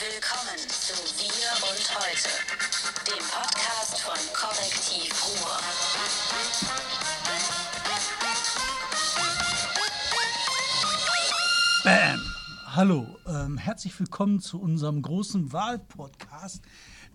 Willkommen zu Wir und Heute, dem Podcast von Korrektiv Ruhr. Bam! Hallo, ähm, herzlich willkommen zu unserem großen Wahlpodcast,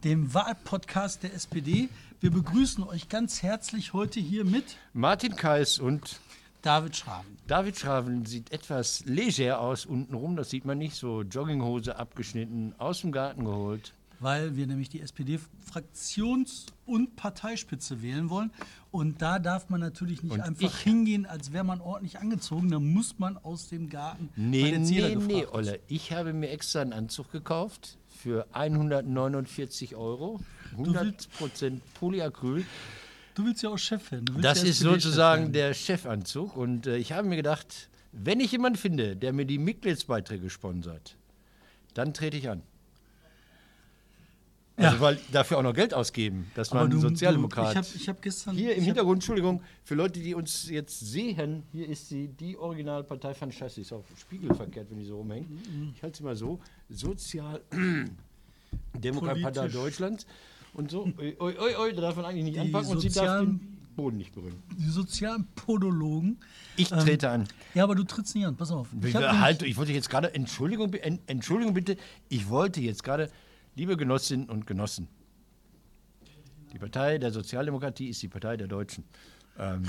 dem Wahlpodcast der SPD. Wir begrüßen euch ganz herzlich heute hier mit Martin Kais und David Schraven. David Schraven sieht etwas leger aus untenrum, das sieht man nicht, so Jogginghose abgeschnitten, aus dem Garten geholt. Weil wir nämlich die SPD-Fraktions- und Parteispitze wählen wollen. Und da darf man natürlich nicht Und einfach hingehen, als wäre man ordentlich angezogen. Da muss man aus dem Garten. Nee, nee, nee. Olle. Ich habe mir extra einen Anzug gekauft für 149 Euro, 100% Polyacryl. Du willst ja auch Chef werden. Das ist sozusagen der Chefanzug. Und äh, ich habe mir gedacht, wenn ich jemanden finde, der mir die Mitgliedsbeiträge sponsert, dann trete ich an. Also, Ja. weil dafür auch noch Geld ausgeben, dass man du- Sozialdemokrat. Du, ich habe ich hab gestern. Hier im Hintergrund, Entschuldigung, für Leute, die uns jetzt sehen, hier ist sie, die Originalpartei von Chassis, ist auf Spiegel verkehrt, wenn die so rumhängt. Ich halte sie mal so, Sozialdemokratpartei Politisch. Deutschlands und so, oi, oi, oi, oi, da darf man eigentlich nicht Die anpacken und sie darf sozialen- den Boden nicht berühren. Die sozialen Podologen. Ich trete an. Ja, aber du trittst nicht an. Pass auf. Ich, halt, ich wollte jetzt gerade, Entschuldigung, Entschuldigung bitte, ich wollte jetzt gerade, liebe Genossinnen und Genossen, die Partei der Sozialdemokratie ist die Partei der Deutschen. Ähm,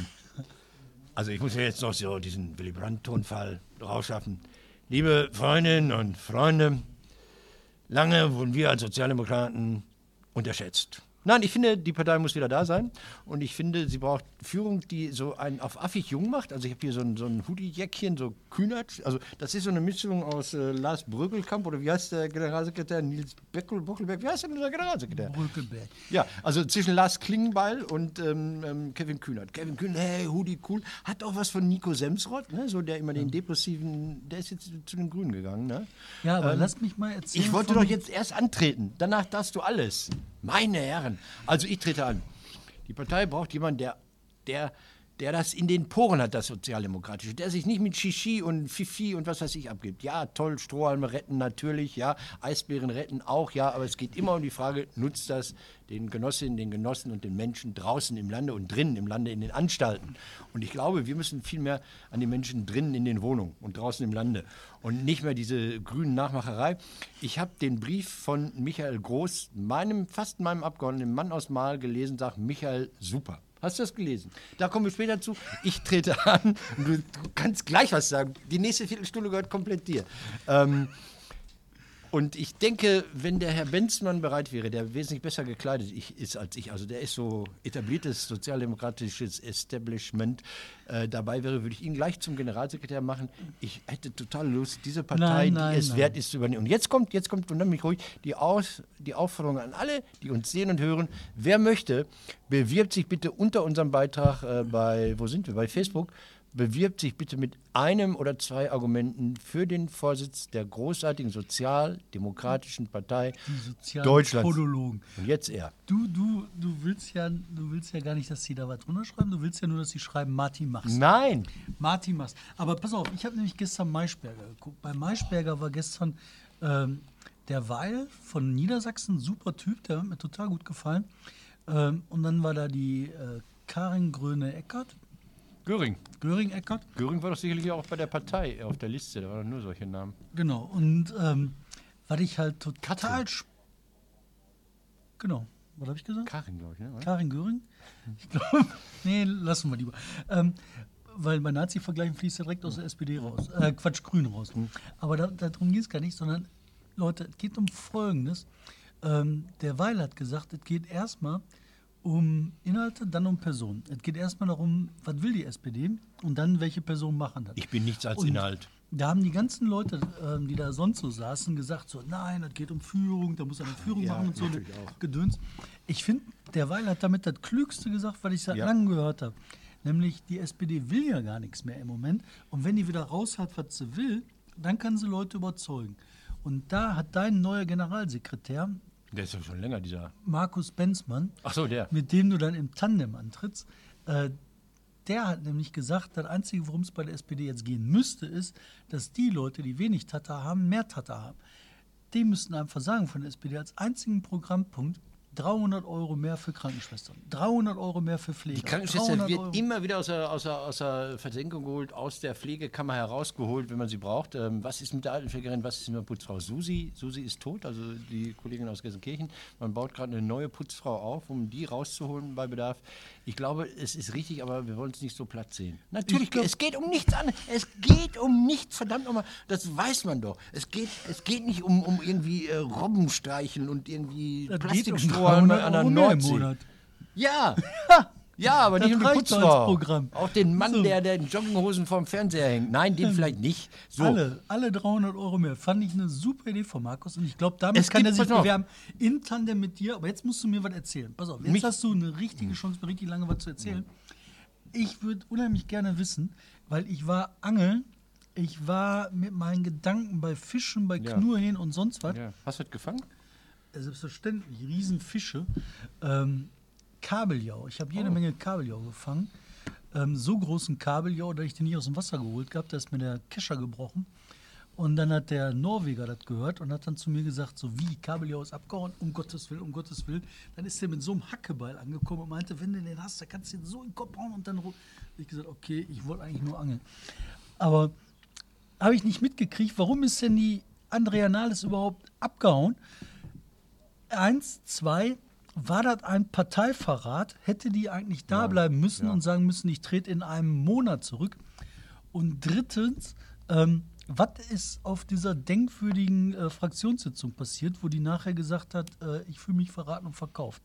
also ich muss ja jetzt noch so diesen Willy Brandt-Tonfall rausschaffen. Liebe Freundinnen und Freunde, lange wurden wir als Sozialdemokraten unterschätzt. Nein, ich finde, die Partei muss wieder da sein. Und ich finde, sie braucht Führung, die so einen auf affig jung macht. Also ich habe hier so ein, so ein Hoodie-Jäckchen, so Kühnert. Also das ist so eine Mischung aus äh, Lars Bröckelkamp oder wie heißt der Generalsekretär? Nils Beckel, Bockelberg. Wie heißt denn der Generalsekretär? Brückelberg. Ja, also zwischen Lars Klingbeil und ähm, ähm, Kevin Kühnert. Kevin Kühnert, hey, Hoodie, cool. Hat auch was von Nico Semsrott, ne? so der immer den depressiven, der ist jetzt zu den Grünen gegangen. Ne? Ja, aber lass mich mal erzählen. Ich wollte doch jetzt erst antreten, danach darfst du alles. Meine Herren. Also ich trete an. Die Partei braucht jemanden, der, der, der das in den Poren hat, das Sozialdemokratische, der sich nicht mit Shishi und Fifi und was weiß ich abgibt. Ja, toll, Strohhalme retten natürlich, ja, Eisbären retten auch, ja, aber es geht immer um die Frage, nutzt das den Genossinnen, den Genossen und den Menschen draußen im Lande und drinnen im Lande in den Anstalten. Und ich glaube, wir müssen viel mehr an die Menschen drinnen in den Wohnungen und draußen im Lande und nicht mehr diese grünen Nachmacherei. Ich habe den Brief von Michael Groß, meinem, fast meinem Abgeordneten, Mann aus Mahl, gelesen, sagt Michael, super. Hast du das gelesen? Da kommen wir später zu. Ich trete an und du, du kannst gleich was sagen. Die nächste Viertelstunde gehört komplett dir. Ähm, und ich denke, wenn der Herr Benzmann bereit wäre, der wesentlich besser gekleidet ist als ich, also der ist so etabliertes sozialdemokratisches Establishment, äh, dabei wäre, würde ich ihn gleich zum Generalsekretär machen. Ich hätte total Lust, diese Partei, Nein, nein, die es nein. wert ist, zu übernehmen. Und jetzt kommt, jetzt kommt, und dann mich ruhig, die, Aus, die Aufforderung an alle, die uns sehen und hören. Wer möchte, bewirbt sich bitte unter unserem Beitrag äh, bei, wo sind wir, bei Facebook, bewirbt sich bitte mit einem oder zwei Argumenten für den Vorsitz der großartigen sozialdemokratischen Partei Deutschlands. Podologen. Und jetzt er. Du, du, du willst ja, du willst ja gar nicht, dass sie da was drunter schreiben. Du willst ja nur, dass sie schreiben, Martin mach's. Nein, Martin mach's. Aber pass auf, ich habe nämlich gestern Maischberger geguckt. Bei Maischberger war gestern ähm, der Weil von Niedersachsen, super Typ, der hat mir total gut gefallen. Ähm, und dann war da die äh, Karin Gröne-Eckert, Göring. Göring-Eckert. Göring war doch sicherlich auch bei der Partei auf der Liste, da waren nur solche Namen. Genau. Und ähm, was ich halt total. Katrin. sp- Genau. Was habe ich gesagt? Karin, glaube ich, ne? oder? Karin Göring? Ich glaube, nee, lassen wir lieber. Ähm, weil bei Nazi-Vergleichen fließt er direkt aus der SPD raus. Äh, Quatsch, Grün raus. Aber da, darum geht es gar nicht, sondern, Leute, es geht um Folgendes. Ähm, der Weil hat gesagt, es geht erstmal um Inhalte, dann um Personen. Es geht erstmal darum, was will die SPD und dann, welche Personen machen das. Ich bin nichts als Und Inhalt. Da haben die ganzen Leute, ähm, die da sonst so saßen, gesagt so, nein, das geht um Führung, da muss eine Führung Ja, machen und so auch. Gedöns. Ich finde, der Weil hat damit das Klügste gesagt, was ich seit Ja. langem gehört habe. Nämlich, die SPD will ja gar nichts mehr im Moment. Und wenn die wieder raus hat, was sie will, dann kann sie Leute überzeugen. Und da hat dein neuer Generalsekretär, Der ist doch schon länger, dieser. Markus Benzmann, Ach so, der. mit dem du dann im Tandem antrittst, äh, der hat nämlich gesagt, das Einzige, worum es bei der SPD jetzt gehen müsste, ist, dass die Leute, die wenig Tata haben, mehr Tata haben. AfD müssten einfach sagen von der SPD als einzigen Programmpunkt 300 Euro mehr für Krankenschwestern, 300 Euro mehr für Pflege. Die Krankenschwester 300 wird Euro- immer wieder aus der, aus, der, aus der Versenkung geholt, aus der Pflegekammer herausgeholt, wenn man sie braucht. Ähm, was ist mit der Altenpflegerin, was ist mit der Putzfrau? Susi, Susi ist tot, also die Kollegin aus Gelsenkirchen. Man baut gerade eine neue Putzfrau auf, um die rauszuholen bei Bedarf. Ich glaube, es ist richtig, aber wir wollen es nicht so platt sehen. Natürlich, Ich glaub- es geht um nichts anderes. Es geht um nichts, verdammt nochmal. Das weiß man doch. Es geht, es geht nicht um, um irgendwie äh, Robben streicheln und irgendwie Das Plastikstrohhalme 300 an der Nordsee. Ja. Ja, aber Das nicht um die Putzfrau. Programm. Auch den Mann, So. der, der in Jogginghosen vorm Fernseher hängt. Nein, den vielleicht nicht. So. Alle, alle 300 Euro mehr. Fand ich eine super Idee von Markus. Und ich glaube, damit Es kann gibt- er sich bewerben. In Tandem mit dir. Aber jetzt musst du mir was erzählen. Pass auf, jetzt Mich- hast du eine richtige Chance, mir richtig lange was zu erzählen. Ich würde unheimlich gerne wissen, weil ich war angeln. Ich war mit meinen Gedanken bei Fischen, bei Ja. Knurrhen und sonst was. Ja. Hast du das gefangen? Selbstverständlich, Riesenfische. Ähm, Kabeljau. Ich habe jede Menge Kabeljau gefangen. Ähm, so großen Kabeljau, dass ich den nicht aus dem Wasser geholt gehabt, da ist mir der Kescher gebrochen. Und dann hat der Norweger das gehört und hat dann zu mir gesagt, so wie, Kabeljau ist abgehauen, um Gottes Willen, um Gottes Willen. Dann ist er mit so einem Hackebeil angekommen und meinte, wenn du den hast, dann kannst du den so in den Kopf hauen und dann... Ich gesagt, okay, ich wollte eigentlich nur angeln. Aber habe ich nicht mitgekriegt, warum ist denn die Andrea Nahles überhaupt abgehauen? Eins, zwei, war das ein Parteiverrat? Hätte die eigentlich da bleiben müssen ja. und sagen müssen, ich trete in einem Monat zurück? Und drittens, ähm, was ist auf dieser denkwürdigen äh, Fraktionssitzung passiert, wo die nachher gesagt hat, äh, ich fühle mich verraten und verkauft?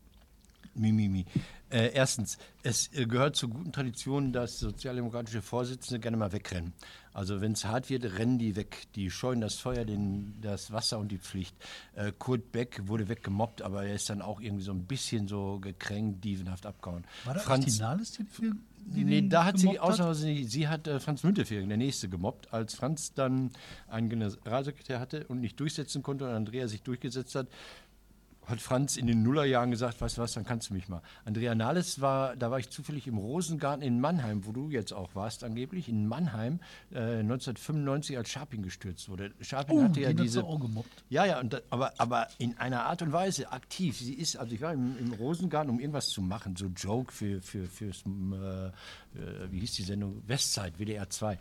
Mimimi. Äh, erstens, es äh, gehört zur guten Tradition, dass sozialdemokratische Vorsitzende gerne mal wegrennen. Also wenn es hart wird, rennen die weg. Die scheuen das Feuer, den, das Wasser und die Pflicht. Äh, Kurt Beck wurde weggemobbt, aber er ist dann auch irgendwie so ein bisschen so gekränkt, dievenhaft abgehauen. War das Franz, nicht die Nahles, die, die, die Nee, da hat sie gemobbt hat? außer sie, sie hat äh, Franz Müntefering, der nächste, gemobbt. Als Franz dann einen Generalsekretär hatte und nicht durchsetzen konnte und Andrea sich durchgesetzt hat, hat Franz in den Nullerjahren gesagt, weißt du was, dann kannst du mich mal. Andrea Nahles war, da war ich zufällig im Rosengarten in Mannheim, wo du jetzt auch warst angeblich, in Mannheim, äh, 1995, als Scharping gestürzt wurde. Scharping Oh, hatte ja diese... auch gemobbt. Ja, ja, und da, aber, aber in einer Art und Weise aktiv. Sie ist, also ich war im, im Rosengarten, um irgendwas zu machen, so Joke für, für, fürs, äh, wie hieß die Sendung? Westzeit, WDR 2.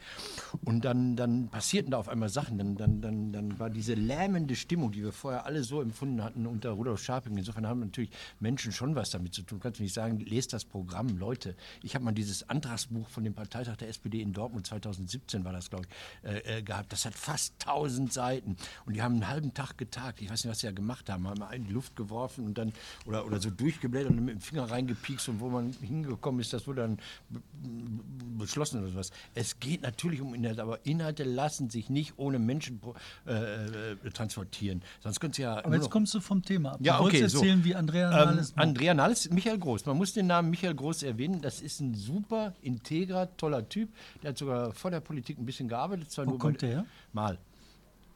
Und dann, dann passierten da auf einmal Sachen. Dann, dann, dann, dann war diese lähmende Stimmung, die wir vorher alle so empfunden hatten unter Rudolf Scharping. Insofern haben natürlich Menschen schon was damit zu tun. Du kannst nicht sagen, lest das Programm, Leute. Ich habe mal dieses Antragsbuch von dem Parteitag der SPD in Dortmund 2017 war das, glaube ich, äh, äh, gehabt. Das hat fast 1000 Seiten. Und die haben einen halben Tag getagt. Ich weiß nicht, was sie da gemacht haben. Haben einen in die Luft geworfen und dann, oder, oder so durchgeblättert und mit dem Finger reingepiekst und wo man hingekommen ist, das wurde dann beschlossen oder sowas. Es geht natürlich um Inhalte, aber Inhalte lassen sich nicht ohne Menschen äh, äh, transportieren. Sonst könnte es ja. Aber jetzt noch- kommst du vom Thema ab. ja, du okay, so. erzählen, wie Andrea Ähm, Nahles mobbt. Andrea Nahles, Michael Groß. Man muss den Namen Michael Groß erwähnen. Das ist ein super, integrer, toller Typ. Der hat sogar vor der Politik ein bisschen gearbeitet. Zwar Wo kommt der her? Mal.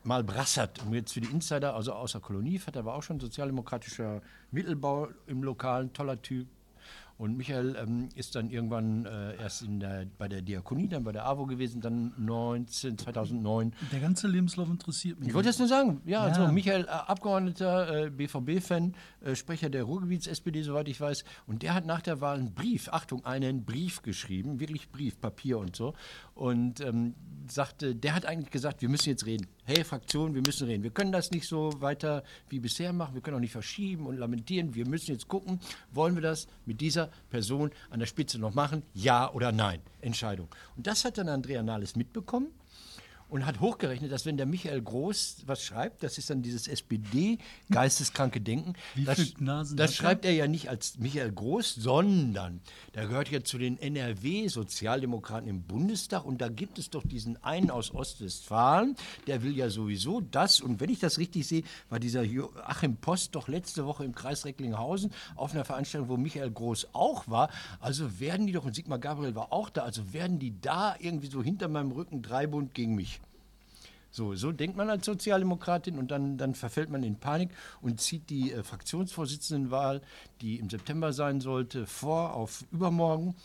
Mal Brassert. Und jetzt für die Insider, also außer Kolonie, hat er war auch schon sozialdemokratischer Mittelbau im Lokalen, toller Typ. Und Michael ähm, ist dann irgendwann äh, erst in der, bei der Diakonie, dann bei der AWO gewesen, dann 19, 2009 Der ganze Lebenslauf interessiert mich. ich wollte jetzt nur sagen, ja, Ja. so Michael, äh, Abgeordneter, äh, BVB-Fan, äh, Sprecher der Ruhrgebiets-SPD, soweit ich weiß. Und der hat nach der Wahl einen Brief, Achtung, einen Brief geschrieben, wirklich Brief, Papier und so. Und ähm, sagte, der hat eigentlich gesagt, wir müssen jetzt reden. Hey, Fraktion, wir müssen reden. Wir können das nicht so weiter wie bisher machen. Wir können auch nicht verschieben und lamentieren. Wir müssen jetzt gucken, wollen wir das mit dieser Person an der Spitze noch machen? Ja oder nein? Entscheidung. Und das hat dann Andrea Nahles mitbekommen und hat hochgerechnet, dass wenn der Michael Groß was schreibt, das ist dann dieses SPD-geisteskranke Denken, Wie das, Nasen das schreibt er ja nicht als Michael Groß, sondern der gehört ja zu den NRW-Sozialdemokraten im Bundestag und da gibt es doch diesen einen aus Ostwestfalen, der will ja sowieso das und wenn ich das richtig sehe, war dieser Joachim Post doch letzte Woche im Kreis Recklinghausen auf einer Veranstaltung, wo Michael Groß auch war, also werden die doch, und Sigmar Gabriel war auch da, also werden die da irgendwie so hinter meinem Rücken dreibund gegen mich. So, so denkt man als Sozialdemokratin und dann, dann verfällt man in Panik und zieht die äh, Fraktionsvorsitzendenwahl, die im September sein sollte, vor auf übermorgen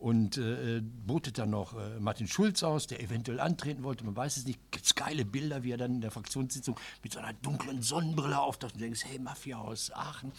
und äh, botet dann noch äh, Martin Schulz aus, der eventuell antreten wollte. Man weiß es nicht. Gibt es geile Bilder, wie er dann in der Fraktionssitzung mit so einer dunklen Sonnenbrille auftaucht und denkt, hey, Mafia aus Aachen.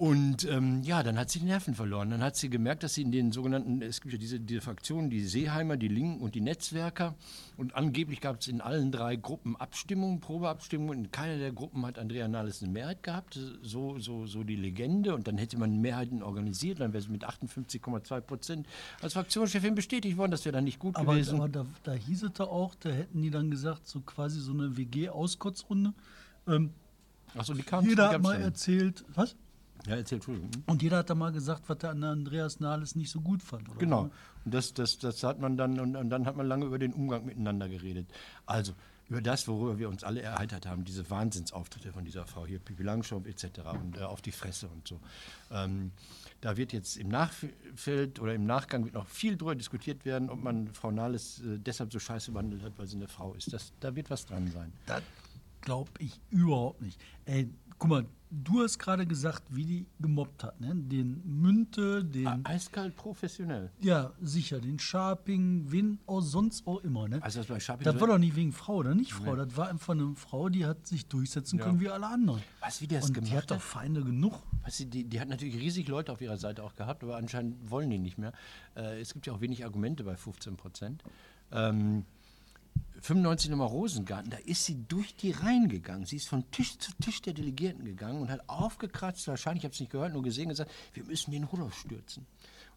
Und ähm, ja, dann hat sie die Nerven verloren. Dann hat sie gemerkt, dass sie in den sogenannten, es gibt ja diese, diese Fraktionen, die Seeheimer, die Linken und die Netzwerker. Und angeblich gab es in allen drei Gruppen Abstimmungen, Probeabstimmungen. In keiner der Gruppen hat Andrea Nahles eine Mehrheit gehabt. So, so, so die Legende. Und dann hätte man Mehrheiten organisiert. Dann wäre sie mit 58,2 Prozent als Fraktionschefin bestätigt worden. Das wäre dann nicht gut Aber, gewesen. aber da, da hieß es da auch, da hätten die dann gesagt, so quasi so eine WG-Auskotzrunde. Ähm, Achso, die kam jeder die hat mal dann. erzählt, was? Ja, erzähl, Entschuldigung. Und jeder hat da mal gesagt, was der an der Andreas Nahles nicht so gut fand. Oder Genau. So. Und das, das, das hat man dann, und, und dann hat man lange über den Umgang miteinander geredet. Also, über das, worüber wir uns alle erheitert haben, diese Wahnsinnsauftritte von dieser Frau hier, Pipi Langstrumpf etc. und äh, auf die Fresse und so. Ähm, da wird jetzt im Nachfeld oder im Nachgang wird noch viel darüber diskutiert werden, ob man Frau Nahles äh, deshalb so scheiße behandelt hat, weil sie eine Frau ist. Das, da wird was dran sein. Das glaube ich überhaupt nicht. Ey, guck mal, du hast gerade gesagt, wie die gemobbt hat. Ne? Den Münte, den. Ah, Eiskalt professionell. Ja, sicher, den Sharping, wen auch sonst auch immer. Ne? Also das bei Schapi das war doch nicht wegen Frau oder nicht Frau. Das war einfach eine Frau, die hat sich durchsetzen Ja. können wie alle anderen. Weißt du, wie die das Und gemacht die hat doch hat? Feinde genug. Weißt du, die, die hat natürlich riesig Leute auf ihrer Seite auch gehabt, aber anscheinend wollen die nicht mehr. Äh, es gibt ja auch wenig Argumente bei 15 Prozent. Ähm, 95 Nummer Rosengarten, da ist sie durch die Reihen gegangen. Sie ist von Tisch zu Tisch der Delegierten gegangen und hat aufgekratzt, wahrscheinlich, ich habe es nicht gehört, nur gesehen, gesagt, wir müssen den Rudolf stürzen.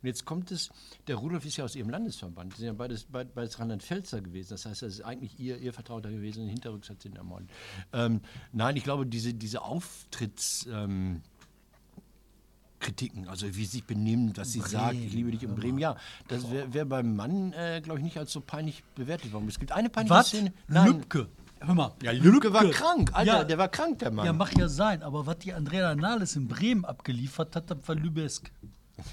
Und jetzt kommt es, der Rudolf ist ja aus ihrem Landesverband, die sind ja beides, beid- beides Rheinland-Pfälzer gewesen, das heißt, das ist eigentlich ihr, ihr Vertrauter gewesen, hinterrücks hat sie ihn ermordet. Ähm, nein, ich glaube, diese, diese Auftritts... Ähm, Kritiken, also wie sie sich benimmt, was sie sagt, ich liebe dich in Bremen, ja, das wäre wär beim Mann, äh, glaube ich, nicht als so peinlich bewertet worden. Es gibt eine peinliche Was? Szene. Lübke. Hör mal. Ja, Lübke war krank, Alter, Ja. der war krank, der Mann. Ja, mag ja sein, aber was die Andrea Nahles in Bremen abgeliefert hat, das war Lübesk.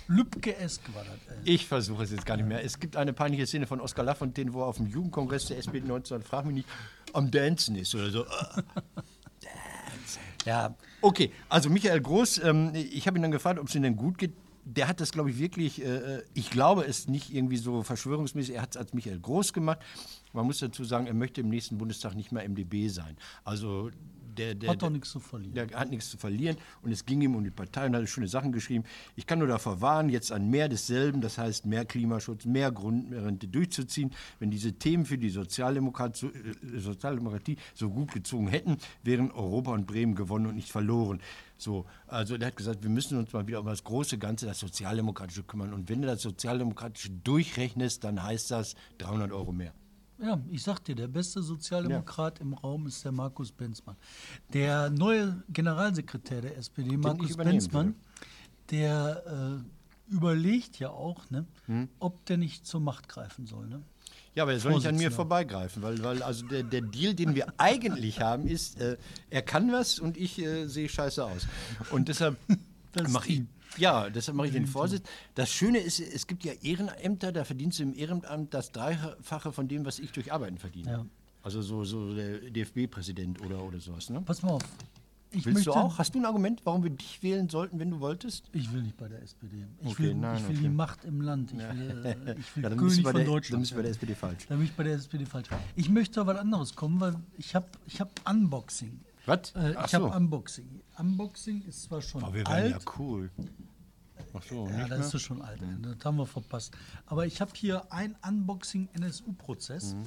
Lübke-esk war das. Ey. Ich versuche es jetzt gar nicht mehr. Es gibt eine peinliche Szene von Oskar Lafontaine, wo er auf dem Jugendkongress der SPD 19, frag mich nicht, am Dancen ist oder so. Ja, Okay, also Michael Groß, ähm, ich habe ihn dann gefragt, ob es ihm denn gut geht. Der hat das, glaube ich, wirklich, äh, ich glaube es nicht irgendwie so verschwörungsmäßig, er hat es als Michael Groß gemacht. Man muss dazu sagen, er möchte im nächsten Bundestag nicht mehr MdB sein. Also der, der, hat doch nichts zu verlieren. der hat nichts zu verlieren und es ging ihm um die Partei und hat schöne Sachen geschrieben. Ich kann nur davor warnen, jetzt an mehr desselben, das heißt mehr Klimaschutz, mehr Grundrente durchzuziehen. Wenn diese Themen für die Sozialdemokrat, so, äh, Sozialdemokratie so gut gezogen hätten, wären Europa und Bremen gewonnen und nicht verloren. So, also der hat gesagt, wir müssen uns mal wieder um das große Ganze, das Sozialdemokratische kümmern. Und wenn du das Sozialdemokratische durchrechnest, dann heißt das 300 Euro mehr. Ja, ich sag dir, der beste Sozialdemokrat im Raum ist der Markus Benzmann. Der neue Generalsekretär der SPD, Markus übernehmen Benzmann, der äh, überlegt ja auch, ne, Hm? ob der nicht zur Macht greifen soll. Ne? Ja, aber er soll nicht an mir vorbeigreifen, weil, weil also der, der Deal, den wir eigentlich haben, ist, äh, er kann was und ich äh, sehe scheiße aus. Und deshalb mache ich. Ja, deshalb mache ich den Vorsitz. Das Schöne ist, es gibt ja Ehrenämter, da verdienst du im Ehrenamt das Dreifache von dem, was ich durch Arbeiten verdiene. Ja. Also so, so der DFB-Präsident oder, oder sowas. Ne? Pass mal auf. Ich Willst möchte, du auch? Hast du ein Argument, warum wir dich wählen sollten, wenn du wolltest? Ich will nicht bei der SPD. Ich Okay, will, nein, ich will okay. die Macht im Land. Ich will, äh, ich will Ja, dann König bei von der- Deutschland. dann bist du bei der. SPD falsch. Da bin ich bei der SPD falsch. Ich möchte aber was anderes kommen, weil ich habe ich hab Unboxing. Was? Äh, ich habe so. Unboxing. Unboxing ist zwar schon Oh, wir werden alt. ja cool. Ach so, Ja, das ist schon alt. Das haben wir verpasst. Aber ich habe hier ein Unboxing-NSU-Prozess. Mhm.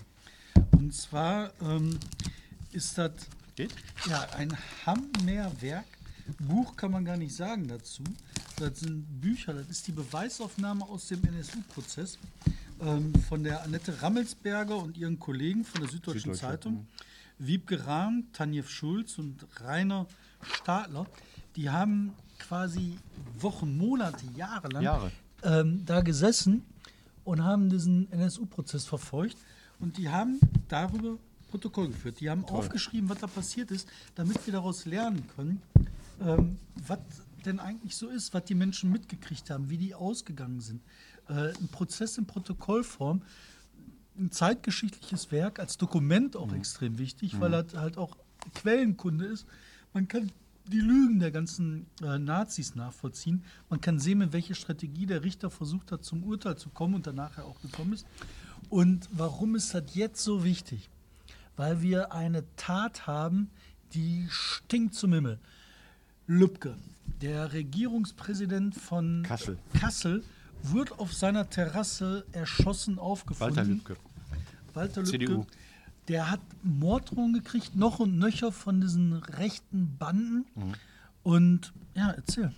Und zwar ähm, ist das Geht? ja, ein Hammerwerk. Buch kann man gar nicht sagen dazu. Das sind Bücher, das ist die Beweisaufnahme aus dem NSU-Prozess ähm, von der Annette Rammelsberger und ihren Kollegen von der Süddeutschen Süddeutsche, Zeitung. Wiebke Rahn, Tanjev Schulz und Rainer Stadler. Die haben quasi Wochen, Monate, Jahre lang Jahre. ähm, da gesessen und haben diesen NSU-Prozess verfolgt. Und die haben darüber Protokoll geführt. Die haben aufgeschrieben, was da passiert ist, damit wir daraus lernen können, ähm, was denn eigentlich so ist, was die Menschen mitgekriegt haben, wie die ausgegangen sind. Äh, ein Prozess in Protokollform. Ein zeitgeschichtliches Werk, als Dokument auch extrem wichtig, weil er halt auch Quellenkunde ist. Man kann die Lügen der ganzen äh, Nazis nachvollziehen. Man kann sehen, mit welcher Strategie der Richter versucht hat, zum Urteil zu kommen und danach auch gekommen ist. Und warum ist das jetzt so wichtig? Weil wir eine Tat haben, die stinkt zum Himmel. Lübcke, der Regierungspräsident von Kassel. Kassel wird auf seiner Terrasse erschossen aufgefunden. Walter Lübcke. Walter Lübcke, CDU. der hat Morddrohungen gekriegt, noch und nöcher von diesen rechten Banden. Mhm. Und ja, erzähl.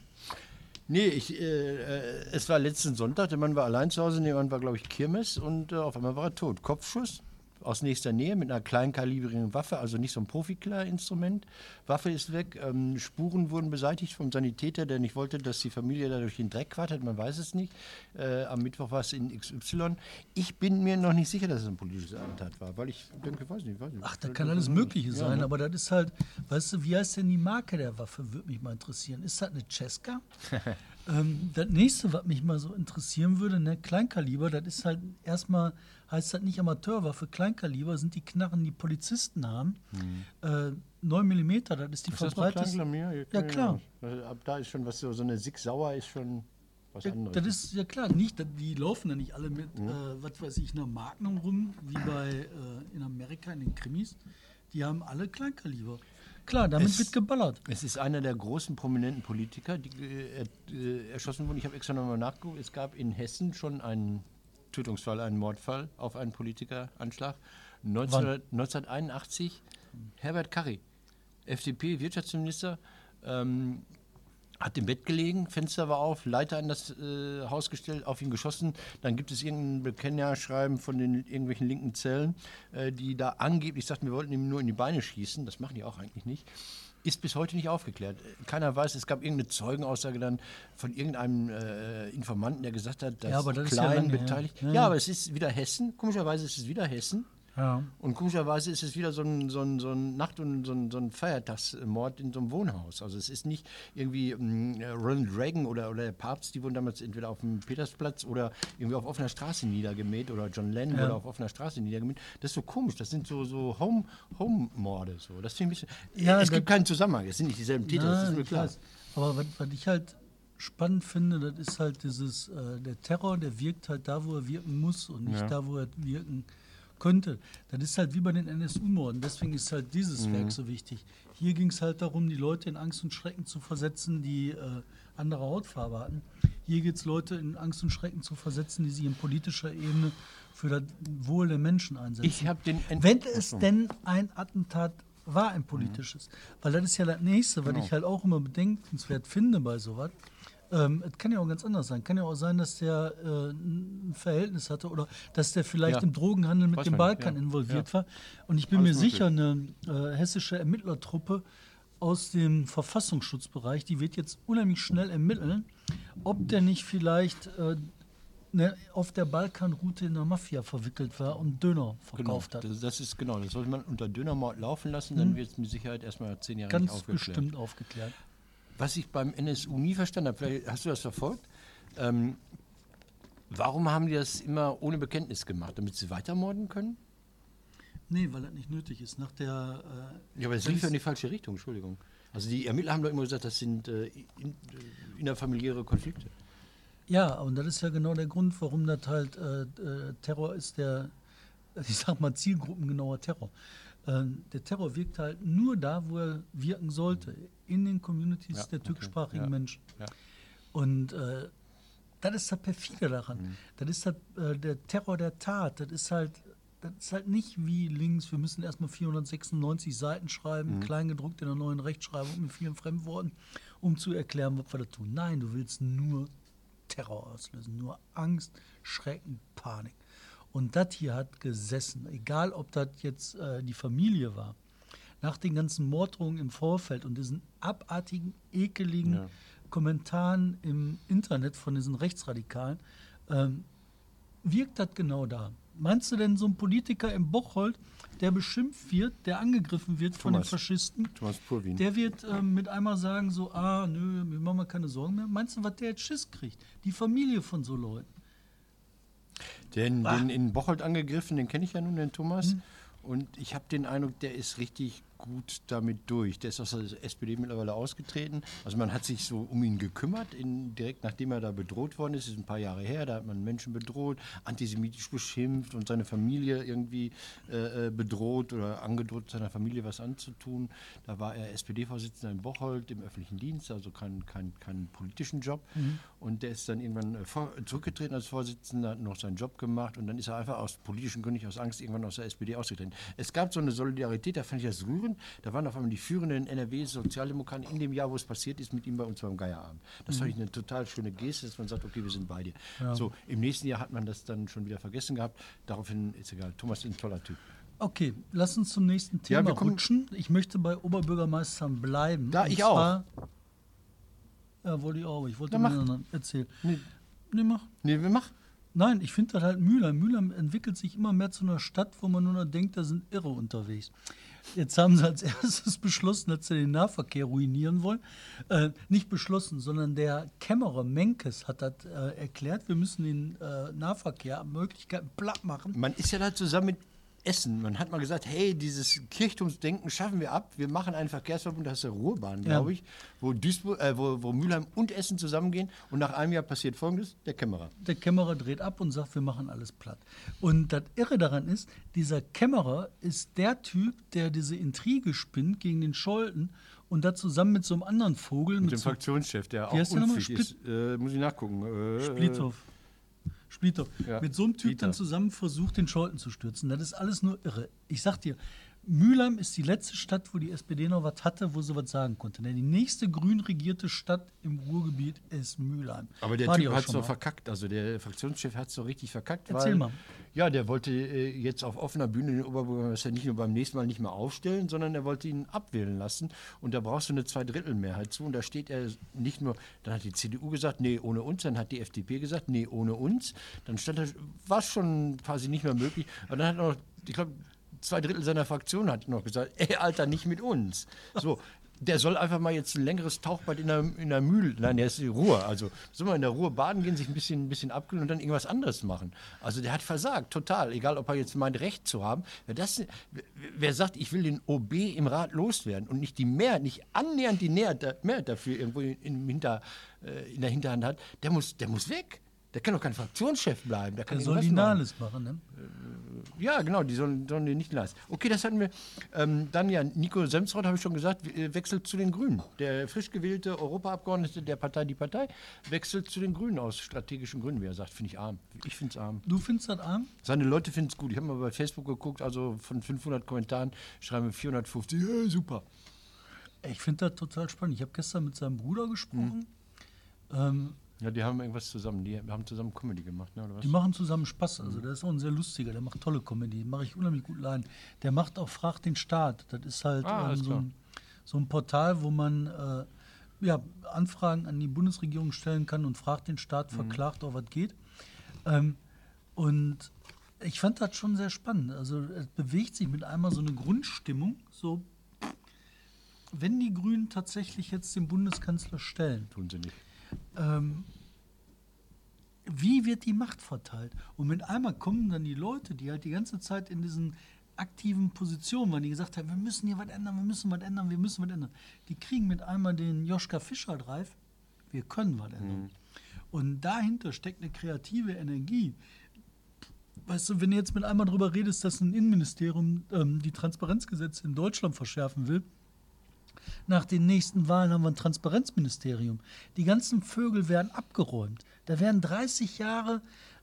Nee, ich, äh, äh, es war letzten Sonntag, der Mann war allein zu Hause, der Mann war, glaube ich, Kirmes und äh, auf einmal war er tot. Kopfschuss aus nächster Nähe mit einer kleinkalibrigen Waffe, also nicht so ein Profikler-Instrument. Waffe ist weg, ähm, Spuren wurden beseitigt vom Sanitäter, der nicht wollte, dass die Familie da durch den Dreck wartet, man weiß es nicht. Äh, am Mittwoch war es in XY. Ich bin mir noch nicht sicher, dass es ein politisches Attentat war, weil ich denke, weiß nicht, weiß nicht. Ach, da kann alles Mögliche Ja, sein, ne? aber das ist halt, weißt du, wie heißt denn die Marke der Waffe, würde mich mal interessieren. Ist das eine Cesca? ähm, das nächste, was mich mal so interessieren würde, ne, Kleinkaliber, das ist halt erstmal, heißt das nicht Amateurwaffe, Kleinkaliber sind die Knarren, die Polizisten haben. Äh, 9 mm, das ist die Hm. Ist verbreiteste. Ja, klar. Also Ab da ist schon was, so, so eine Sig Sauer ist schon was Ja, anderes. das ist ja klar, nicht, die laufen ja nicht alle mit, äh, was weiß ich, einer Magnum rum, wie bei äh, in Amerika in den Krimis. Die haben alle Kleinkaliber. Klar, damit Es- wird geballert. Es ist einer der großen prominenten Politiker, die äh, äh, erschossen wurden. Ich habe extra nochmal nachgeguckt. Es gab in Hessen schon einen Tötungsfall, einen Mordfall auf einen Politikeranschlag. 19, 1981 Herbert Karry, FDP-Wirtschaftsminister, ähm, hat im Bett gelegen, Fenster war auf, Leiter an das äh, Haus gestellt, auf ihn geschossen. Dann gibt es irgendein Bekennerschreiben von den irgendwelchen linken Zellen, äh, die da angeblich sagten, wir wollten ihm nur in die Beine schießen. Das machen die auch eigentlich nicht. Ist bis heute nicht aufgeklärt. Keiner weiß, es gab irgendeine Zeugenaussage dann von irgendeinem äh, Informanten, der gesagt hat, dass Ja, aber das ist ja Klein lange beteiligt. Ja, ja. aber es ist wieder Hessen. Komischerweise ist es wieder Hessen. Ja. Und komischerweise ist es wieder so ein, so ein, so ein Nacht- und so ein, so ein Feiertagsmord in so einem Wohnhaus. Also es ist nicht irgendwie ähm, Ronald Reagan oder, oder der Papst, die wurden damals entweder auf dem Petersplatz oder irgendwie auf offener Straße niedergemäht oder John Lennon Ja. wurde auf offener Straße niedergemäht. Das ist so komisch. Das sind so, so Home- Home-Morde. so. Das finde ich ein bisschen. Ja, es gibt keinen Zusammenhang. Es sind nicht dieselben Täter, das ist mir klar. weiß. Aber was, was ich halt spannend finde, das ist halt dieses, äh, der Terror, der wirkt halt da, wo er wirken muss und nicht Ja. da, wo er wirken könnte. Das ist halt wie bei den NSU-Morden. Deswegen ist halt dieses Mhm. Werk so wichtig. Hier ging es halt darum, die Leute in Angst und Schrecken zu versetzen, die äh, andere Hautfarbe hatten. Hier geht es Leute in Angst und Schrecken zu versetzen, die sich in politischer Ebene für das Wohl der Menschen einsetzen. Ich habe den. Ent- Wenn es denn ein Attentat war, ein politisches. Weil das ist ja das Nächste, was Genau. ich halt auch immer bedenkenswert finde bei sowas. Ähm, es kann ja auch ganz anders sein. Kann ja auch sein, dass der äh, ein Verhältnis hatte oder dass der vielleicht Ja. im Drogenhandel mit Weiß dem nicht, Balkan ja. involviert Ja. war. Und ich bin Alles mir sicher, eine äh, hessische Ermittlertruppe aus dem Verfassungsschutzbereich, die wird jetzt unheimlich schnell ermitteln, ob der nicht vielleicht äh, ne, auf der Balkanroute in der Mafia verwickelt war und Döner Genau, verkauft hat. das, das ist genau. Das sollte man unter Dönermord laufen lassen, dann wird es mit Sicherheit erstmal zehn Jahre nicht Ganz aufgeklärt. bestimmt aufgeklärt. Was ich beim NSU nie verstanden habe, vielleicht hast du das verfolgt, ähm, warum haben die das immer ohne Bekenntnis gemacht? Damit sie weitermorden können? Nee, weil das nicht nötig ist. Nach der. Äh, Ja, aber es lief ja in die falsche Richtung, Entschuldigung. Also die Ermittler haben doch immer gesagt, das sind äh, in, äh, innerfamiliäre Konflikte. ja, und das ist ja genau der Grund, warum das halt äh, äh, Terror ist, der, ich sag mal, zielgruppengenauer Terror. Ähm, der Terror wirkt halt nur da, wo er wirken sollte, in den Communities Ja, der okay, türkischsprachigen ja, Menschen. ja. Und äh, das ist das perfide daran. Das ist halt, äh, der Terror der Tat. Das ist halt, das ist halt nicht wie links, wir müssen erstmal 496 Seiten schreiben, kleingedruckt in der neuen Rechtschreibung mit vielen Fremdworten, um zu erklären, was wir da tun. Nein, du willst nur Terror auslösen, nur Angst, Schrecken, Panik. Und das hier hat gesessen, egal ob das jetzt äh, die Familie war, nach den ganzen Morddrohungen im Vorfeld und diesen abartigen, ekeligen Ja. Kommentaren im Internet von diesen Rechtsradikalen, ähm, wirkt das genau da. Meinst du denn so ein Politiker im Bocholt, der beschimpft wird, der angegriffen wird von den Thomas. Faschisten, Thomas Purwin. der wird ähm, mit einmal sagen so, ah, nö, wir machen mal keine Sorgen mehr. Meinst du, was der jetzt Schiss kriegt? Die Familie von so Leuten. Den, den in Bocholt angegriffen, den kenne ich ja nun, den Thomas. Und ich habe den Eindruck, der ist richtig gut damit durch. Der ist aus der SPD mittlerweile ausgetreten. Also man hat sich so um ihn gekümmert, in, direkt nachdem er da bedroht worden ist. Das ist ein paar Jahre her, da hat man Menschen bedroht, antisemitisch beschimpft und seine Familie irgendwie äh, äh, bedroht oder angedroht, seiner Familie was anzutun. Da war er SPD-Vorsitzender in Bocholt im öffentlichen Dienst, also keinen kein, kein politischen Job. Und der ist dann irgendwann äh, vor, zurückgetreten als Vorsitzender, hat noch seinen Job gemacht und dann ist er einfach aus politischen Gründen, aus Angst, irgendwann aus der SPD ausgetreten. Es gab so eine Solidarität, da fand ich das rührend. Da waren auf einmal die führenden NRW-Sozialdemokraten in dem Jahr, wo es passiert ist, mit ihm bei uns beim Geierabend. Das fand ich eine total schöne Geste, dass man sagt, okay, wir sind bei dir. So, im nächsten Jahr hat man das dann schon wieder vergessen gehabt. Daraufhin ist egal. Thomas ist ein toller Typ. Okay, lass uns zum nächsten Ja, Thema kommen- rutschen. Ich möchte bei Oberbürgermeistern bleiben. Da, ich auch. Ja, wollte ich auch. Ich wollte Ja, mal erzählen. Nee. Nee, mach. Nee, wir machen. Nein, ich finde das halt Mülheim. Mülheim entwickelt sich immer mehr zu einer Stadt, wo man nur noch denkt, da sind Irre unterwegs. Jetzt haben sie als erstes beschlossen, dass sie den Nahverkehr ruinieren wollen. Äh, nicht beschlossen, sondern der Kämmerer Menkes hat das äh, erklärt, wir müssen den äh, Nahverkehr Möglichkeiten platt machen. Man ist ja da zusammen mit Essen. Man hat mal gesagt, hey, dieses Kirchturmsdenken schaffen wir ab. Wir machen einen Verkehrsverbund, das ist der Ruhrbahn, glaube ich, wo, Duisburg, äh, wo, wo Mülheim und Essen zusammengehen. Und nach einem Jahr passiert Folgendes, der Kämmerer. Der Kämmerer dreht ab und sagt, wir machen alles platt. Und das Irre daran ist, dieser Kämmerer ist der Typ, der diese Intrige spinnt gegen den Scholten und da zusammen mit so einem anderen Vogel, Mit mit dem so Fraktionschef, der auch unfähig ist. Äh, muss ich nachgucken. Äh, Splithoff. Splithoff. Ja, Mit so einem Typ Dieter. dann zusammen versucht, den Scholten zu stürzen. Das ist alles nur irre. Ich sag dir, Mülheim ist die letzte Stadt, wo die SPD noch was hatte, wo sie was sagen konnte. Denn die nächste grün regierte Stadt im Ruhrgebiet ist Mülheim. Aber der War Typ hat mal. verkackt. Also der Fraktionschef hat es doch richtig verkackt. Erzähl weil, mal. Ja, der wollte äh, jetzt auf offener Bühne den Oberbürgermeister nicht nur beim nächsten Mal nicht mehr aufstellen, sondern er wollte ihn abwählen lassen. Und da brauchst du eine Zweidrittelmehrheit zu. Und da steht er nicht nur, dann hat die CDU gesagt, nee, ohne uns. Dann hat die FDP gesagt, nee, ohne uns. Dann stand er, war es schon quasi nicht mehr möglich. Aber dann hat er noch, ich glaube, zwei Drittel seiner Fraktion hat noch gesagt, ey, Alter, nicht mit uns. So. Der soll einfach mal jetzt ein längeres Tauchbad in der, in der Mühle, nein, der ist in Ruhe. Also soll mal in der Ruhe baden gehen, sich ein bisschen, ein bisschen abkühlen und dann irgendwas anderes machen. Also der hat versagt, total. Egal, ob er jetzt meint, Recht zu haben. Wer, das, wer- sagt, ich will den OB im Rat loswerden und nicht die Mehrheit, nicht annähernd die Mehrheit, dafür irgendwo in, im Hinter, äh, in der Hinterhand hat, der muss, der muss weg. Der kann doch kein Fraktionschef bleiben. Der kann Der soll die machen. Nahles machen. Ne? Ja, genau, die sollen, sollen die nicht leisten. Okay, das hatten wir. Ähm, dann ja, Nico Semsrott, habe ich schon gesagt, äh, wechselt zu den Grünen. Der frisch gewählte Europaabgeordnete der Partei Die Partei wechselt zu den Grünen aus strategischen Gründen, wie er sagt. Finde ich arm. Ich finde es arm. Du findest das arm? Seine Leute finden es gut. Ich habe mal bei Facebook geguckt, also von 500 Kommentaren schreiben wir 450. Ja, super. Ich finde das total spannend. Ich habe gestern mit seinem Bruder gesprochen. Hm. Ähm, Ja, die haben irgendwas zusammen. Die haben zusammen Comedy gemacht, ne, oder was? die machen zusammen Spaß. Also der ist auch ein sehr lustiger, der macht tolle Comedy. Mache ich unheimlich gut leiden. Der macht auch Frag den Staat. Das ist halt Ah, ähm, so, ein, so ein Portal, wo man äh, ja, Anfragen an die Bundesregierung stellen kann und fragt den Staat, Mhm. verklagt auch, was geht. Ähm, und ich fand das schon sehr spannend. Also es bewegt sich mit einmal so eine Grundstimmung, so wenn die Grünen tatsächlich jetzt den Bundeskanzler stellen, Tun sie nicht. Ähm, wie wird die Macht verteilt? Und mit einmal kommen dann die Leute, die halt die ganze Zeit in diesen aktiven Positionen waren, die gesagt haben, wir müssen hier was ändern, wir müssen was ändern, wir müssen was ändern. Die kriegen mit einmal den Joschka Fischer Drive, wir können was ändern. Und dahinter steckt eine kreative Energie. Weißt du, wenn du jetzt mit einmal darüber redest, dass ein Innenministerium ähm, die Transparenzgesetze in Deutschland verschärfen will, nach den nächsten Wahlen haben wir ein Transparenzministerium. Die ganzen Vögel werden abgeräumt. Da werden 30 Jahre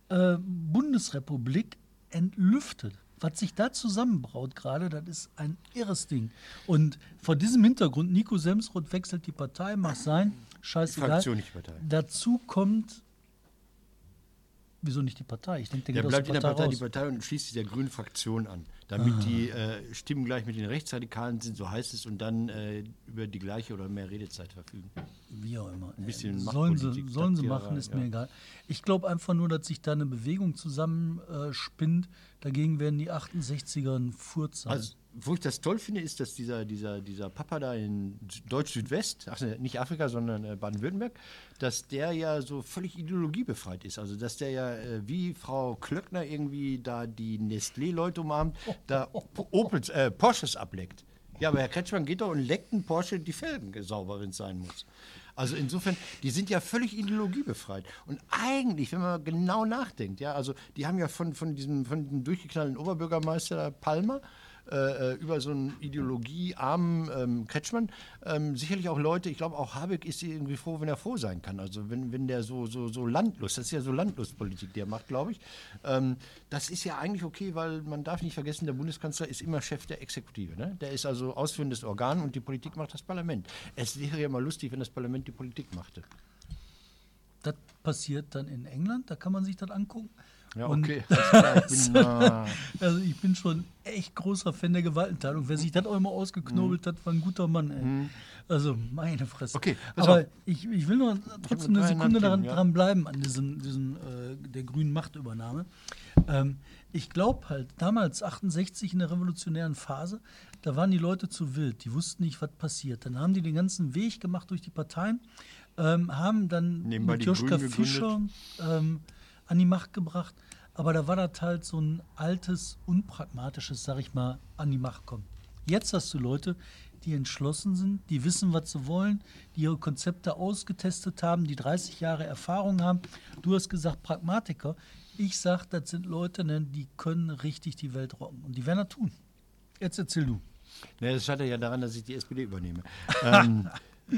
äh, Bundesrepublik entlüftet. Was sich da zusammenbraut gerade, das ist ein irres Ding. Und vor diesem Hintergrund, Nico Semsroth wechselt die Partei, mag sein, scheißegal. Fraktion, nicht Partei. Dazu kommt, wieso nicht die Partei? Ich denke, der, Der bleibt in der Partei, raus. die Partei und schließt sich der grünen Fraktion an, damit die äh, Stimmen gleich mit den Rechtsradikalen sind, so heißt es, und dann äh, über die gleiche oder mehr Redezeit verfügen. Wie auch immer. Ein bisschen Äh, sollen sie, sollen sie machen, ist ja. mir egal. Ich glaube einfach nur, dass sich da eine Bewegung zusammenspinnt. Dagegen werden die 68er ein Furz sein. Also, wo ich das toll finde, ist, dass dieser, dieser, dieser Papa da in Deutsch-Südwest, ach nicht Afrika, sondern äh, Baden-Württemberg, dass der ja so völlig ideologiebefreit ist. Also dass der ja äh, wie Frau Klöckner irgendwie da die Nestlé-Leute umarmt, da Opels, äh, Porsches ableckt. Ja, aber Herr Kretschmann geht doch und leckt einen Porsche die Felgen sauber, wenn es sein muss. Also insofern, die sind ja völlig ideologiebefreit. Und eigentlich, wenn man genau nachdenkt, ja, also die haben ja von, von, diesem, von diesem durchgeknallten Oberbürgermeister Palmer äh, über so einen ideologiearmen ähm, Kretschmann ähm, sicherlich auch Leute, ich glaube auch Habeck ist irgendwie froh, wenn er froh sein kann. Also wenn, wenn der so, so, so Landlust, das ist ja so Landlustpolitik, die er macht, glaube ich. Ähm, das ist ja eigentlich okay, weil man darf nicht vergessen, der Bundeskanzler ist immer Chef der Exekutive. Ne? Der ist also ausführendes Organ und die Politik macht das Parlament. Es wäre ja mal lustig, wenn das Parlament die Politik machte. Das passiert dann in England, da kann man sich das angucken. Ja, Und- okay. Ich bin, äh, Also ich bin schon echt großer Fan der Gewaltenteilung. Wer sich das auch immer ausgeknobelt hat, war ein guter Mann. Ey. Also meine Fresse. Mhm. Okay, Aber ich, ich will nur trotzdem eine Sekunde daran, Themen, ja. dran bleiben an diesem, diesem äh, der grünen Machtübernahme. Ähm, ich glaube halt, damals 68 in der revolutionären Phase, da waren die Leute zu wild. Die wussten nicht, was passiert. Dann haben die den ganzen Weg gemacht durch die Parteien, ähm, haben dann Nebenbei mit Joschka Fischer ähm, an die Macht gebracht. Aber da war das halt so ein altes, unpragmatisches, sag ich mal, an die Macht kommen. Jetzt hast du Leute, die entschlossen sind, die wissen, was sie wollen, die ihre Konzepte ausgetestet haben, die 30 Jahre Erfahrung haben. Du hast gesagt Pragmatiker. Ich sag, das sind Leute, ne, die können richtig die Welt rocken. Und die werden das tun. Jetzt erzähl du. Ne, das scheitert ja daran, dass ich die SPD übernehme. ähm,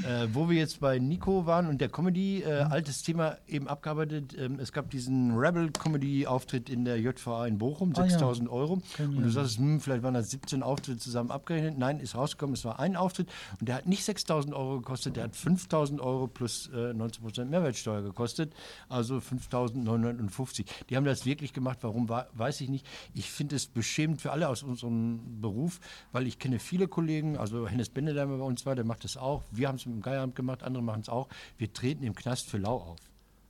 äh, wo wir jetzt bei Nico waren und der Comedy, äh, Mhm. altes Thema eben abgearbeitet. Ähm, es gab diesen Rebel-Comedy-Auftritt in der JVA in Bochum, Ah, ja. 6000 Euro. Kennen Und du sagst, hm, vielleicht waren das 17 Auftritte zusammen abgerechnet. Nein, ist rausgekommen, es war ein Auftritt und der hat nicht 6000 Euro gekostet, der hat 5000 Euro plus äh, 19% Mehrwertsteuer gekostet, also 5950. Die haben das wirklich gemacht, warum, wa- weiß ich nicht. Ich finde es beschämend für alle aus unserem Beruf, weil ich kenne viele Kollegen, also Hennes Bende, der bei uns war, der macht das auch. Wir haben es mit dem Geieramt gemacht, andere machen es auch. Wir treten im Knast für lau auf.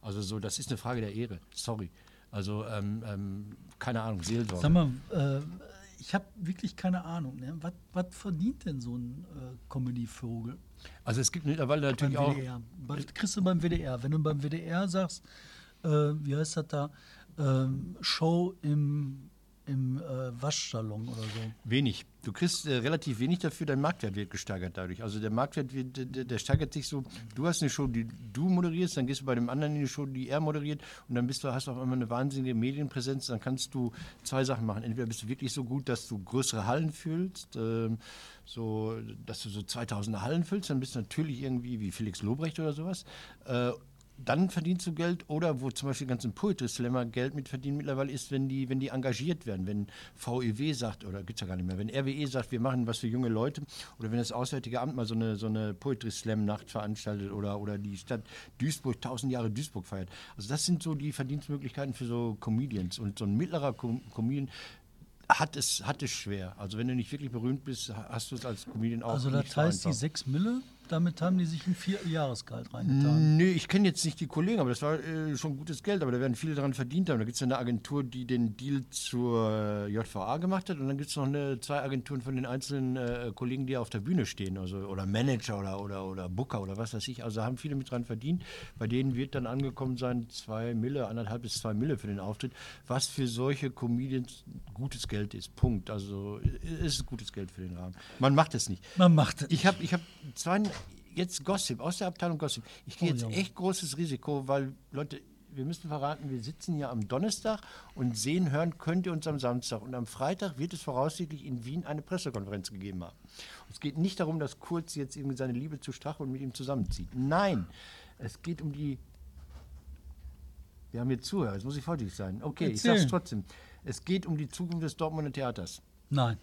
Also so, das ist eine Frage der Ehre. Sorry. Also, ähm, ähm, keine Ahnung, Seelsorge. Sag mal, äh, ich habe wirklich keine Ahnung. Ne? Was, was verdient denn so ein äh, Comedy-Vogel? Also es gibt mittlerweile Beim natürlich auch. Was kriegst du beim WDR? Wenn du beim WDR sagst, äh, wie heißt das da, ähm, Show im, im äh, Waschsalon oder so. Wenig. Du kriegst äh, relativ wenig dafür, dein Marktwert wird gesteigert dadurch. Also der Marktwert wird, der, der steigert sich so. Du hast eine Show, die du moderierst, dann gehst du bei dem anderen in die Show, die er moderiert und dann bist du, hast du auf einmal eine wahnsinnige Medienpräsenz. Dann kannst du zwei Sachen machen. Entweder bist du wirklich so gut, dass du größere Hallen füllst, ähm, so, dass du so 2000 Hallen füllst, dann bist du natürlich irgendwie wie Felix Lobrecht oder sowas. Dann verdienst du Geld oder wo zum Beispiel die ganzen Poetry Slammer Geld mit verdienen mittlerweile ist, wenn die, wenn die engagiert werden, wenn VEW sagt, oder gibt es ja gar nicht mehr, wenn RWE sagt, wir machen was für junge Leute oder wenn das Auswärtige Amt mal so eine, so eine Poetry Slam Nacht veranstaltet oder, oder die Stadt Duisburg 1000 Jahre Duisburg feiert. Also das sind so die Verdienstmöglichkeiten für so Comedians und so ein mittlerer Com Comedian hat es, hat es schwer. Also wenn du nicht wirklich berühmt bist, hast du es als Comedian auch Also das heißt, die sechs Mille, damit haben die sich ein Vierjahresgehalt reingetan. Nö, ich kenne jetzt nicht die Kollegen, aber das war äh, schon gutes Geld, aber da werden viele daran verdient haben. Da gibt es eine Agentur, die den Deal zur JVA gemacht hat und dann gibt es noch eine, zwei Agenturen von den einzelnen äh, Kollegen, die auf der Bühne stehen, also oder Manager oder, oder, oder Booker oder was weiß ich. Also da haben viele mit dran verdient. Bei denen wird dann angekommen sein, zwei Mille, anderthalb bis zwei Mille für den Auftritt, was für solche Comedians gutes Geld ist. Punkt. Also äh, es ist gutes Geld für den Rahmen. Man macht es nicht. Man macht es. Ich habe ich hab zwei, jetzt Gossip, aus der Abteilung Gossip. Ich gehe Oh, jetzt ja. echt großes Risiko, weil, Leute, wir müssen verraten, wir sitzen hier am Donnerstag und sehen, hören könnt ihr uns am Samstag. Und am Freitag wird es voraussichtlich in Wien eine Pressekonferenz gegeben haben. Es geht nicht darum, dass Kurz jetzt irgendwie seine Liebe zu Strache und mit ihm zusammenzieht. Nein, es geht um die. Wir haben hier Zuhörer, jetzt muss ich vorsichtig sein. Okay, ich Erzähl. sag's trotzdem. Es geht um die Zukunft des Dortmunder Theaters. Nein.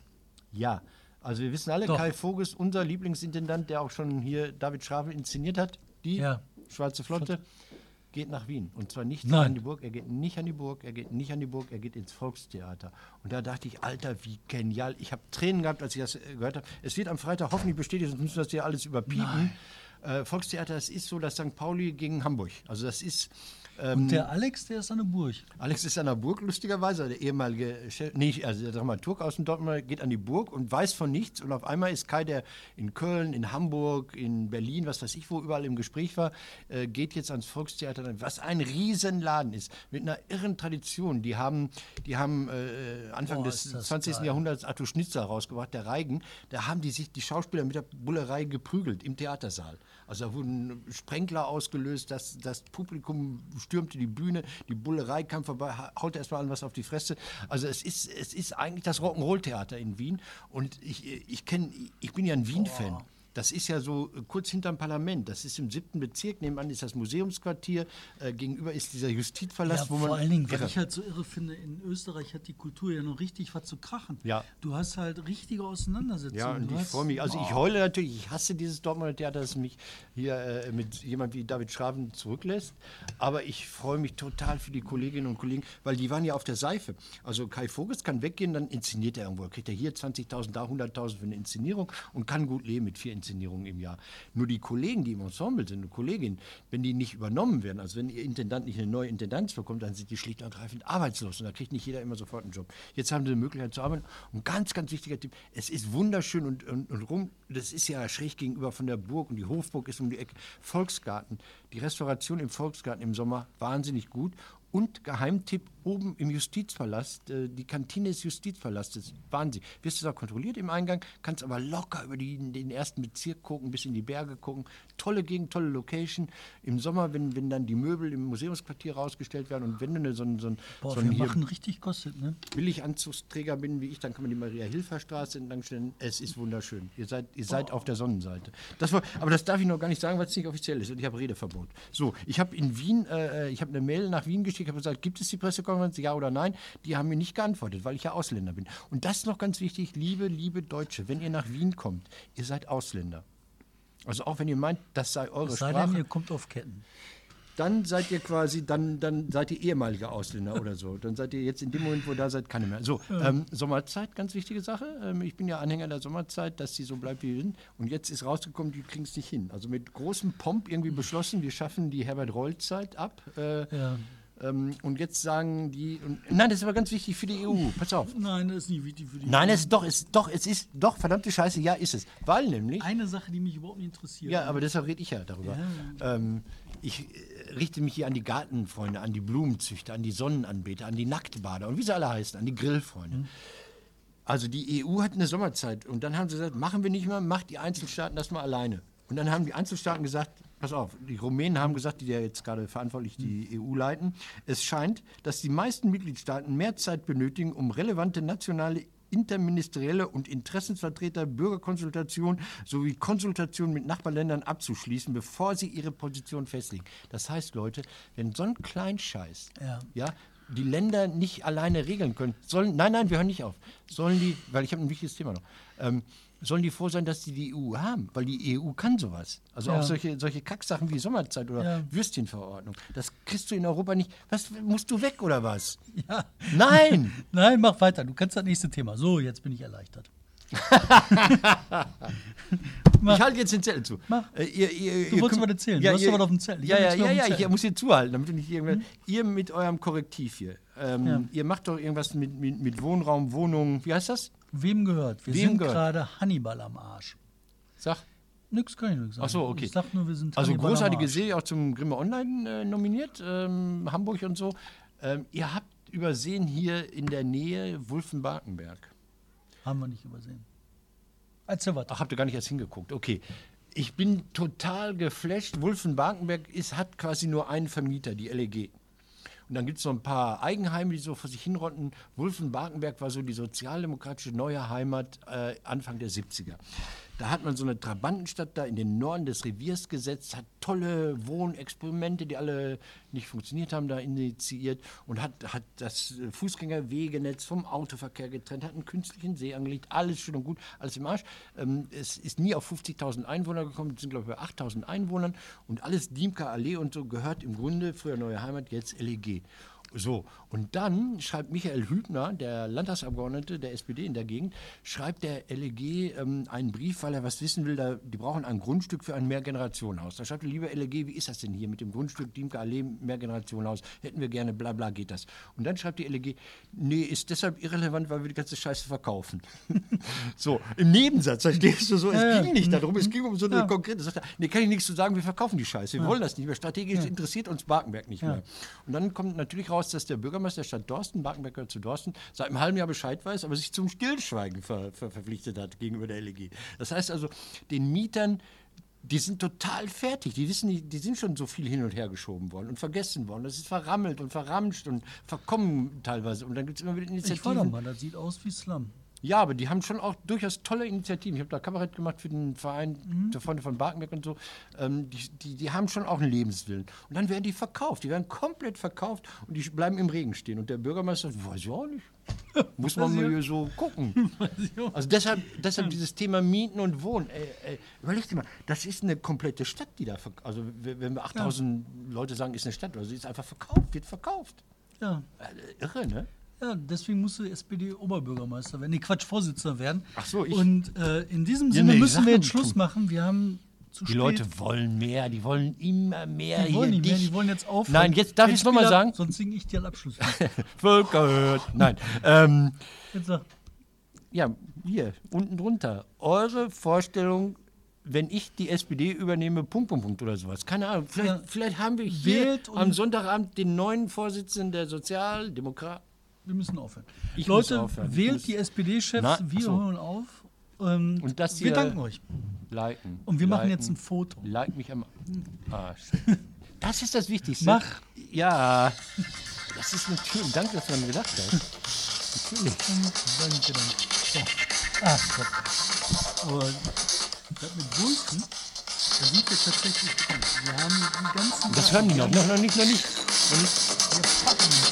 Ja, also wir wissen alle, Doch. Kai Voges, unser Lieblingsintendant, der auch schon hier David Schravel inszeniert hat, die Ja. Schwarze Flotte, geht nach Wien. Und zwar nicht Nein. an die Burg, er geht nicht an die Burg, er geht nicht an die Burg, er geht ins Volkstheater. Und da dachte ich, Alter, wie genial. Ich habe Tränen gehabt, als ich das äh, gehört habe. Es wird am Freitag hoffentlich bestätigt, sonst müssen wir das hier alles überpiepen. Äh, Volkstheater, das ist so das St. Pauli gegen Hamburg. Also das ist Und der Alex, der ist an der Burg. Alex ist an der Burg, lustigerweise, der ehemalige Chef, nee, also der Dramaturg aus dem Dortmund geht an die Burg und weiß von nichts. Und auf einmal ist Kai, der in Köln, in Hamburg, in Berlin, was weiß ich, wo überall im Gespräch war, äh, geht jetzt ans Volkstheater, was ein Riesenladen ist, mit einer irren Tradition. Die haben, die haben äh, Anfang Boah, des ist das 20. geil. Jahrhunderts Arthur Schnitzer rausgebracht, der Reigen. Da haben die sich, die Schauspieler mit der Bullerei geprügelt im Theatersaal. Also da wurden Sprenkler ausgelöst, das, das Publikum stürmte die Bühne, die Bullerei kam vorbei, ha- haute erstmal an was auf die Fresse. Also es ist, es ist eigentlich das Rock'n'Roll-Theater in Wien. Und ich, ich kenne, ich bin ja ein Wien-Fan. Das ist ja so äh, kurz hinterm Parlament. Das ist im siebten Bezirk. Nebenan ist das Museumsquartier. Äh, gegenüber ist dieser Justizpalast, Ja, wo man. vor allen Dingen, was ich halt so irre finde, in Österreich hat die Kultur ja noch richtig was zu krachen. Ja. Du hast halt richtige Auseinandersetzungen. Ja, und Du ich freue mich. Also ich heule natürlich, ich hasse dieses Dortmunder Theater, das mich hier äh, mit jemand wie David Schraven zurücklässt. Aber ich freue mich total für die Kolleginnen und Kollegen, weil die waren ja auf der Seife. Also Kai Vogels kann weggehen, dann inszeniert er irgendwo. Kriegt er hier 20.000, da 100.000 für eine Inszenierung und kann gut leben mit vier Inszenierungen im Jahr. Nur die Kollegen, die im Ensemble sind, und Kolleginnen, wenn die nicht übernommen werden, also wenn ihr Intendant nicht eine neue Intendanz bekommt, dann sind die schlicht und ergreifend arbeitslos und da kriegt nicht jeder immer sofort einen Job. Jetzt haben sie die Möglichkeit zu arbeiten. Und ganz, ganz wichtiger Tipp, es ist wunderschön und, und, und rum, das ist ja schräg gegenüber von der Burg und die Hofburg ist um die Ecke. Volksgarten, die Restauration im Volksgarten im Sommer, wahnsinnig gut. Und Geheimtipp, oben im Justizpalast, äh, die Kantine des Justizpalastes, Wahnsinn. Wirst du da kontrolliert im Eingang, kannst aber locker über die, den ersten Bezirk gucken, bis in die Berge gucken. Tolle Gegend, tolle Location. Im Sommer, wenn, wenn dann die Möbel im Museumsquartier rausgestellt werden und wenn du so, ein- so, ein- Boah, so ein machen richtig kostet, ne? Billiganzugsträger bin wie ich, dann kann man die Maria-Hilfer-Straße entlangstellen. Es ist wunderschön. Ihr seid, ihr seid auf der Sonnenseite. Das war, aber das darf ich noch gar nicht sagen, weil es nicht offiziell ist und ich habe Redeverbot. So, ich habe in Wien, äh, ich habe eine Mail nach Wien geschickt, habe gesagt, gibt es die Pressekonferenz, ja oder nein? Die haben mir nicht geantwortet, weil ich ja Ausländer bin. Und das ist noch ganz wichtig, liebe, liebe Deutsche, wenn ihr nach Wien kommt, ihr seid Ausländer. Also auch wenn ihr meint, das sei eure Es sei Sprache denn, ihr kommt auf Ketten. dann seid ihr quasi, dann, dann seid ihr ehemalige Ausländer oder so. Dann seid ihr jetzt in dem Moment, wo da seid, keine mehr. So, ähm, Sommerzeit, ganz wichtige Sache. Ähm, ich bin ja Anhänger der Sommerzeit, dass die so bleibt wie wir sind. Und jetzt ist rausgekommen, die kriegen es nicht hin. Also mit großem Pomp irgendwie beschlossen, wir schaffen die Herbert-Roll-Zeit ab. Äh, Ja. Ähm, und jetzt sagen die, und, nein, das ist aber ganz wichtig für die EU. Pass auf. Nein, das ist nicht wichtig für die. Nein, es ist doch, es, doch, es ist doch, verdammte Scheiße, ja, ist es. Weil nämlich. Eine Sache, die mich überhaupt nicht interessiert. Ja, aber deshalb rede ich ja darüber. Ähm, ich äh, richte mich hier an die Gartenfreunde, an die Blumenzüchter, an die Sonnenanbeter, an die Nacktbader und wie sie alle heißen, an die Grillfreunde. Also die EU hat eine Sommerzeit und dann haben sie gesagt, machen wir nicht mal, macht die Einzelstaaten das mal alleine. Und dann haben die Einzelstaaten gesagt, pass auf, die Rumänen haben gesagt, die ja jetzt gerade verantwortlich die EU leiten, es scheint, dass die meisten Mitgliedstaaten mehr Zeit benötigen, um relevante nationale interministerielle und Interessensvertreter Bürgerkonsultation sowie Konsultation mit Nachbarländern abzuschließen, bevor sie ihre Position festlegen. Das heißt, Leute, wenn so ein Kleinscheiß Ja. ja, die Länder nicht alleine regeln können, sollen, nein, nein, wir hören nicht auf, sollen die, weil ich habe ein wichtiges Thema noch, ähm, sollen die froh sein, dass die die EU haben, weil die EU kann sowas. Also Ja. auch solche, solche Kacksachen wie Sommerzeit oder Ja. Würstchenverordnung. Das kriegst du in Europa nicht. Was, musst du weg oder was? Ja. Nein! Nein, mach weiter. Du kannst das nächste Thema. So, jetzt bin ich erleichtert. Ich halte jetzt den Zettel zu. Mach. Äh, ihr, ihr, Du ihr wolltest was erzählen. Du hast ihr- was auf dem Zettel. Ich Ja, ja, ja, ja, Zettel. ich muss hier zuhalten, damit du nicht irgendwann. Ihr mit eurem Korrektiv hier. Ähm, Ja. Ihr macht doch irgendwas mit, mit, mit Wohnraum, Wohnungen. Wie heißt das? Wem gehört? Wir Wem sind gehört? gerade Hannibal am Arsch. Sag. Nix kann ich nicht sagen. Ach so, okay. Ich sag nur, wir sind Also Hannibal am großartige. Serie, auch zum Grimme Online äh, nominiert, ähm, Hamburg und so. Ähm, ihr habt übersehen hier in der Nähe Wulfen-Barkenberg. Haben wir nicht übersehen. Erzähl weiter. Ach, habt ihr gar nicht erst hingeguckt. Okay. Ich bin total geflasht. Wulfen-Barkenberg ist, hat quasi nur einen Vermieter, die LEG. Und dann gibt es noch ein paar Eigenheime, die so vor sich hinrotten. Wulfen-Barkenberg war so die sozialdemokratische neue Heimat äh, Anfang der 70er. Da hat man so eine Trabantenstadt da in den Norden des Reviers gesetzt, hat tolle Wohnexperimente, die alle nicht funktioniert haben, da initiiert und hat, hat das äh, Fußgängerwegenetz vom Autoverkehr getrennt, hat einen künstlichen See angelegt, alles schön und gut, alles im Arsch. Ähm, es ist nie auf 50.000 Einwohner gekommen, es sind glaube ich bei 8.000 Einwohnern und alles Diemker Allee und so gehört im Grunde, früher Neue Heimat, jetzt LEG. So, und dann schreibt Michael Hübner, der Landtagsabgeordnete der SPD in der Gegend, schreibt der LEG ähm, einen Brief, weil er was wissen will, da, die brauchen ein Grundstück für ein Mehrgenerationenhaus. Da schreibt er, lieber LEG, wie ist das denn hier mit dem Grundstück Diemke Allee Mehrgenerationenhaus? Hätten wir gerne, bla bla geht das. Und dann schreibt die LEG, nee, ist deshalb irrelevant, weil wir die ganze Scheiße verkaufen. so, im Nebensatz, verstehst du so, es Ja, ja. ging nicht darum, es ging um so eine Ja. konkrete Sache. Nee, kann ich nichts zu sagen, wir verkaufen die Scheiße, wir wollen das nicht mehr. Strategisch interessiert uns Barkenberg nicht mehr. Und dann kommt natürlich raus, dass der Bürgermeister der Stadt Dorsten, Barkenberg gehört zu Dorsten, seit einem halben Jahr Bescheid weiß, aber sich zum Stillschweigen ver, ver, verpflichtet hat gegenüber der LEG. Das heißt also, den Mietern die sind total fertig. Die wissen, die sind schon so viel hin und her geschoben worden und vergessen worden. Das ist verrammelt und verramscht und verkommen teilweise. Und dann gibt es immer wieder Ich war da Initiativen. mal, das sieht aus wie Slum. Ja, aber die haben schon auch durchaus tolle Initiativen. Ich habe da Kabarett gemacht für den Verein Mhm. der Freunde von Barkenberg und so. Ähm, die, die, die haben schon auch einen Lebenswillen. Und dann werden die verkauft. Die werden komplett verkauft und die bleiben im Regen stehen. Und der Bürgermeister sagt, weiß ich auch nicht. Muss man mal hier so gucken. Also deshalb, deshalb dieses Thema Mieten und Wohnen. Äh, äh, überleg dir mal, das ist eine komplette Stadt, die da verkauft. Also wenn wir 8000 Leute sagen, ist eine Stadt, also sie ist einfach verkauft, wird verkauft. Ja. Äh, irre, ne? Ja, deswegen musste SPD-Oberbürgermeister werden. Nee, Quatsch, Vorsitzender werden. Ach so, ich- Und äh, in diesem Ja, Sinne nee, müssen wir jetzt Schluss machen. Wir haben zu Die spät. Leute wollen mehr, die wollen immer mehr. die wollen nicht mehr, die wollen jetzt aufhören. Nein, jetzt darf ich es nochmal sagen. Sonst singe ich dir den Abschluss. Völker. Nein. Ähm, Jetzt sag, ja, hier, unten drunter. Eure Vorstellung, wenn ich die SPD übernehme, Punkt, Punkt, Punkt oder sowas. Keine Ahnung. Vielleicht, Ja. vielleicht haben wir hier am Sonntagabend den neuen Vorsitzenden der Sozialdemokraten. Wir müssen aufhören. Ich Leute, aufhören. Wählt die SPD-Chefs, wir ach so. hören auf. Ähm, Und das wir hier- danken euch. Liken. Und wir machen liken, jetzt ein Foto. Like mich am Arsch. Das ist das Wichtigste. Mach. Ja. Das ist natürlich. Danke, dass du daran gedacht hast. Natürlich. Danke, danke. So. Ah, Gott. Aber das mit Wulfen, da sind wir tatsächlich dran. Wir haben die ganzen Das hören die noch. Noch, noch nicht, noch nicht. Noch nicht. Wir packen